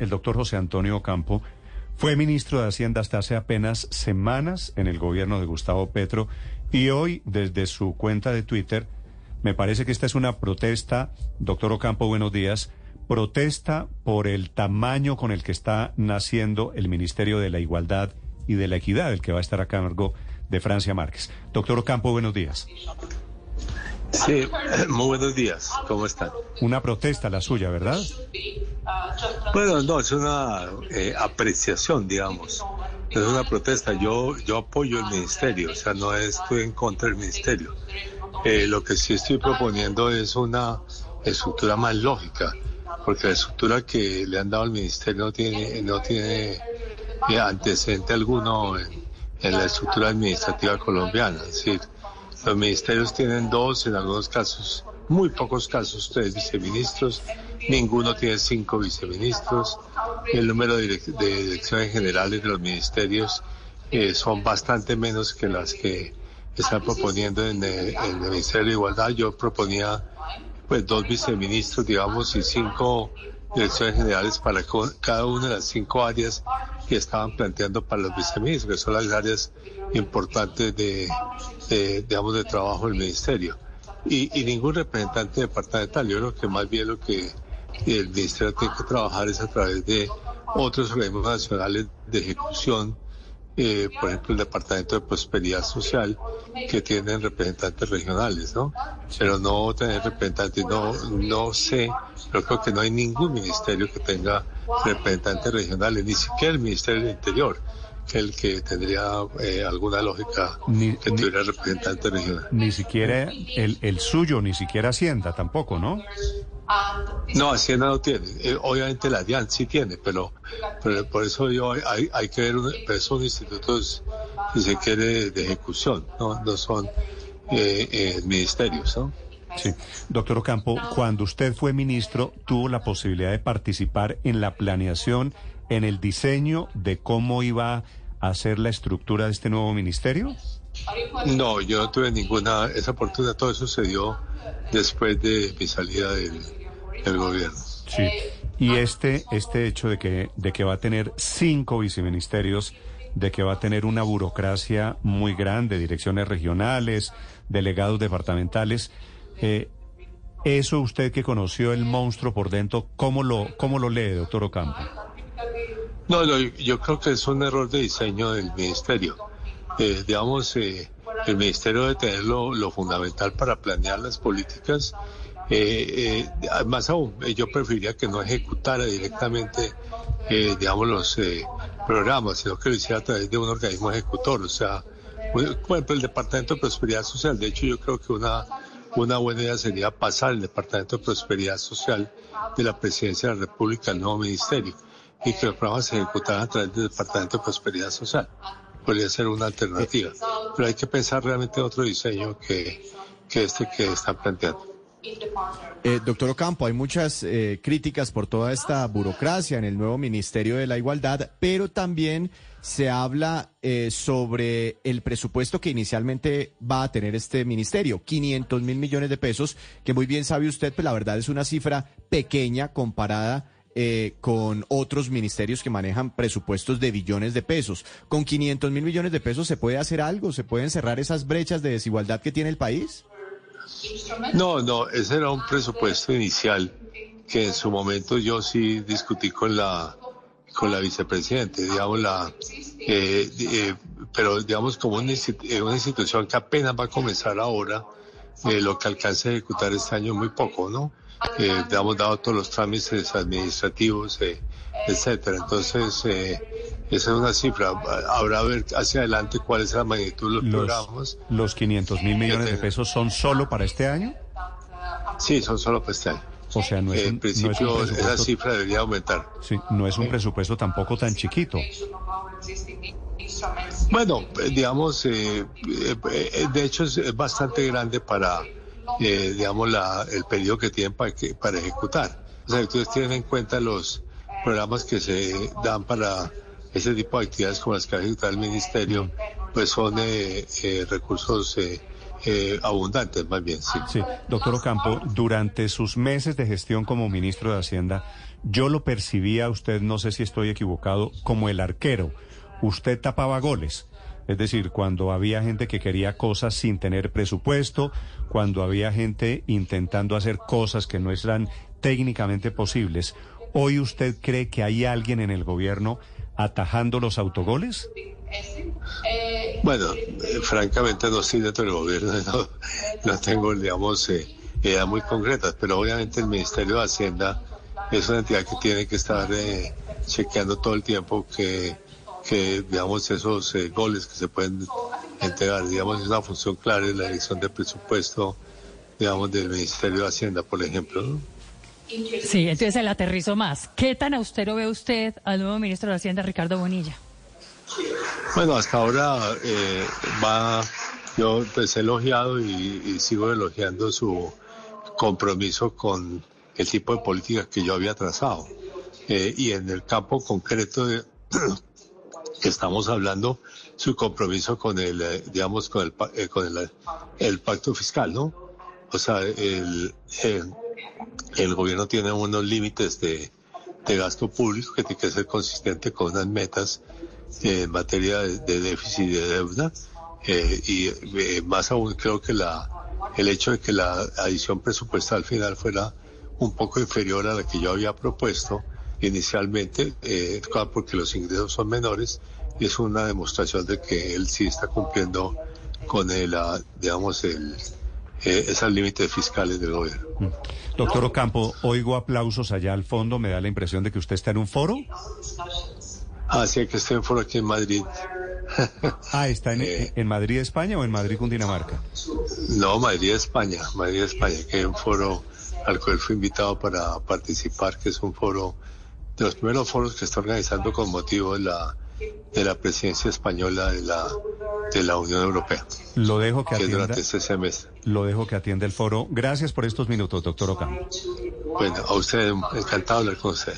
el doctor José Antonio Campo fue ministro de Hacienda hasta hace apenas semanas en el gobierno de Gustavo Petro y hoy desde su cuenta de Twitter me parece que esta es una protesta, doctor Ocampo, buenos días, protesta por el tamaño con el que está naciendo el Ministerio de la Igualdad y de la Equidad, el que va a estar a cargo de Francia Márquez. Doctor Ocampo, buenos días. Sí, muy buenos días. ¿Cómo están? Una protesta la suya, ¿verdad? Bueno, no, es una eh, apreciación, digamos. Es una protesta. Yo, yo apoyo el ministerio, o sea, no estoy en contra del ministerio. Eh, lo que sí estoy proponiendo es una estructura más lógica, porque la estructura que le han dado al ministerio no tiene, no tiene eh, antecedente alguno en, en la estructura administrativa colombiana. Es decir, los ministerios tienen dos, en algunos casos, muy pocos casos, tres viceministros. Ninguno tiene cinco viceministros. El número de, direcciones generales de los ministerios eh, son bastante menos que las que están proponiendo en el, Ministerio de Igualdad. Yo proponía pues dos viceministros, digamos, y cinco direcciones generales para cada una de las cinco áreas que estaban planteando para los viceministros, que son las áreas importantes de, digamos, de trabajo del ministerio. Y, ningún representante departamental. Yo creo que más bien lo que el ministerio tiene que trabajar es a través de otros organismos nacionales de ejecución, eh, por ejemplo el Departamento de Prosperidad Social, que tienen representantes regionales, ¿no? Pero no tener representantes, no, no sé, pero creo que no hay ningún ministerio que tenga representantes regionales, ni siquiera el Ministerio del Interior el que tendría eh, alguna lógica que tuviera representante regional. Ni siquiera el, el suyo, ni siquiera Hacienda tampoco, ¿no? No, Hacienda no tiene. Eh, obviamente la DIAN sí tiene, pero, pero por eso yo hay, hay que ver, pero son institutos, si se quiere, de ejecución, no, no son eh, eh, ministerios, ¿no? Sí. Doctor Ocampo, cuando usted fue ministro, tuvo la posibilidad de participar en la planeación, en el diseño de cómo iba a ser la estructura de este nuevo ministerio. No, yo no tuve ninguna, esa oportunidad, todo eso se dio después de mi salida del, gobierno. Sí. Y este, este hecho de que, de que va a tener cinco viceministerios, de que va a tener una burocracia muy grande, direcciones regionales, delegados departamentales, eh, eso usted que conoció el monstruo por dentro, ¿cómo lo, cómo lo lee, doctor Ocampo? No, no, yo creo que es un error de diseño del ministerio. Eh, digamos, eh, el ministerio debe tener lo, fundamental para planear las políticas. Eh, más aún, yo preferiría que no ejecutara directamente, digamos, los programas, sino que lo hiciera a través de un organismo ejecutor. O sea, por ejemplo, el Departamento de Prosperidad Social. De hecho, yo creo que una, una buena idea sería pasar el Departamento de Prosperidad Social de la Presidencia de la República al nuevo ministerio y que los programas se ejecutaran a través del Departamento de Prosperidad Social podría ser una alternativa. Pero hay que pensar realmente en otro diseño que, que este que están planteando. Eh, doctor Ocampo, hay muchas eh, críticas por toda esta burocracia en el nuevo Ministerio de la Igualdad, pero también se habla eh, sobre el presupuesto que inicialmente va a tener este ministerio, 500 mil millones de pesos, que muy bien sabe usted, pues la verdad es una cifra pequeña comparada eh, con otros ministerios que manejan presupuestos de billones de pesos. ¿Con 500 mil millones de pesos se puede hacer algo? ¿Se pueden cerrar esas brechas de desigualdad que tiene el país? No, no, ese era un presupuesto inicial que en su momento yo sí discutí con la con la vicepresidente, digamos la, eh, eh, pero digamos como una, una, institución que apenas va a comenzar ahora, lo que alcance a ejecutar este año muy poco, ¿no? eh, hemos dado todos los trámites administrativos, eh, etcétera. Entonces, eh, esa es una cifra. Habrá a ver hacia adelante cuál es la magnitud de los, programas. ¿Los 500 mil millones de pesos son solo para este año? Sí, son solo para este año. O sea, no es en principio esa cifra debería aumentar. Sí, no es un presupuesto tampoco tan chiquito. Bueno, digamos, eh, de hecho es bastante grande para eh, digamos, la, el periodo que tienen para, que, para ejecutar. O sea, ustedes tienen en cuenta los programas que se dan para ese tipo de actividades como las que ha ejecutado el Ministerio, pues son eh, eh recursos eh, eh, abundantes, más bien, sí. Sí, doctor Ocampo, durante sus meses de gestión como ministro de Hacienda, yo lo percibía usted, no sé si estoy equivocado, como el arquero. Usted tapaba goles. Es decir, cuando había gente que quería cosas sin tener presupuesto, cuando había gente intentando hacer cosas que no eran técnicamente posibles. ¿Hoy usted cree que hay alguien en el gobierno atajando los autogoles? Bueno, eh, francamente no estoy dentro del gobierno, no, tengo, digamos, eh, ideas muy concretas, pero obviamente el Ministerio de Hacienda es una entidad que tiene que estar eh, chequeando todo el tiempo que, que digamos, esos goles que se pueden entregar, digamos, es una función clara en la elección de presupuesto, digamos, del Ministerio de Hacienda, por ejemplo. Sí, entonces el aterrizo más. ¿Qué tan austero ve usted al nuevo ministro de Hacienda, Ricardo Bonilla? Bueno, hasta ahora eh, va, yo pues he elogiado y, sigo elogiando su compromiso con el tipo de política que yo había trazado. Eh, y en el campo concreto de, que estamos hablando, su compromiso con el, eh, digamos, con el, con el, pacto fiscal, ¿no? O sea, el, el, gobierno tiene unos límites de, de gasto público que tiene que ser consistente con unas metas en materia de, déficit y de deuda. Eh, y eh, más aún creo que la, el hecho de que la adición presupuestal final fuera un poco inferior a la que yo había propuesto inicialmente, eh, porque los ingresos son menores, es una demostración de que él sí está cumpliendo con el, digamos, el, esos límites fiscales del gobierno. Mm. Doctor Ocampo, oigo aplausos allá al fondo, me da la impresión de que usted está en un foro. Ah, sí, que estoy en foro aquí en Madrid. ah, ¿está eh, en, Madrid, España o en Madrid, Cundinamarca? No, Madrid, España. Madrid, España, que es un foro al cual fui invitado para participar, que es un foro de los primeros foros que está organizando con motivo de la, de la presidencia española de la, de la Unión Europea. Lo dejo que, atienda. Durante este semestre. Lo dejo que atienda el foro. Gracias por estos minutos, doctor Ocampo. Bueno, a usted, encantado de hablar con usted.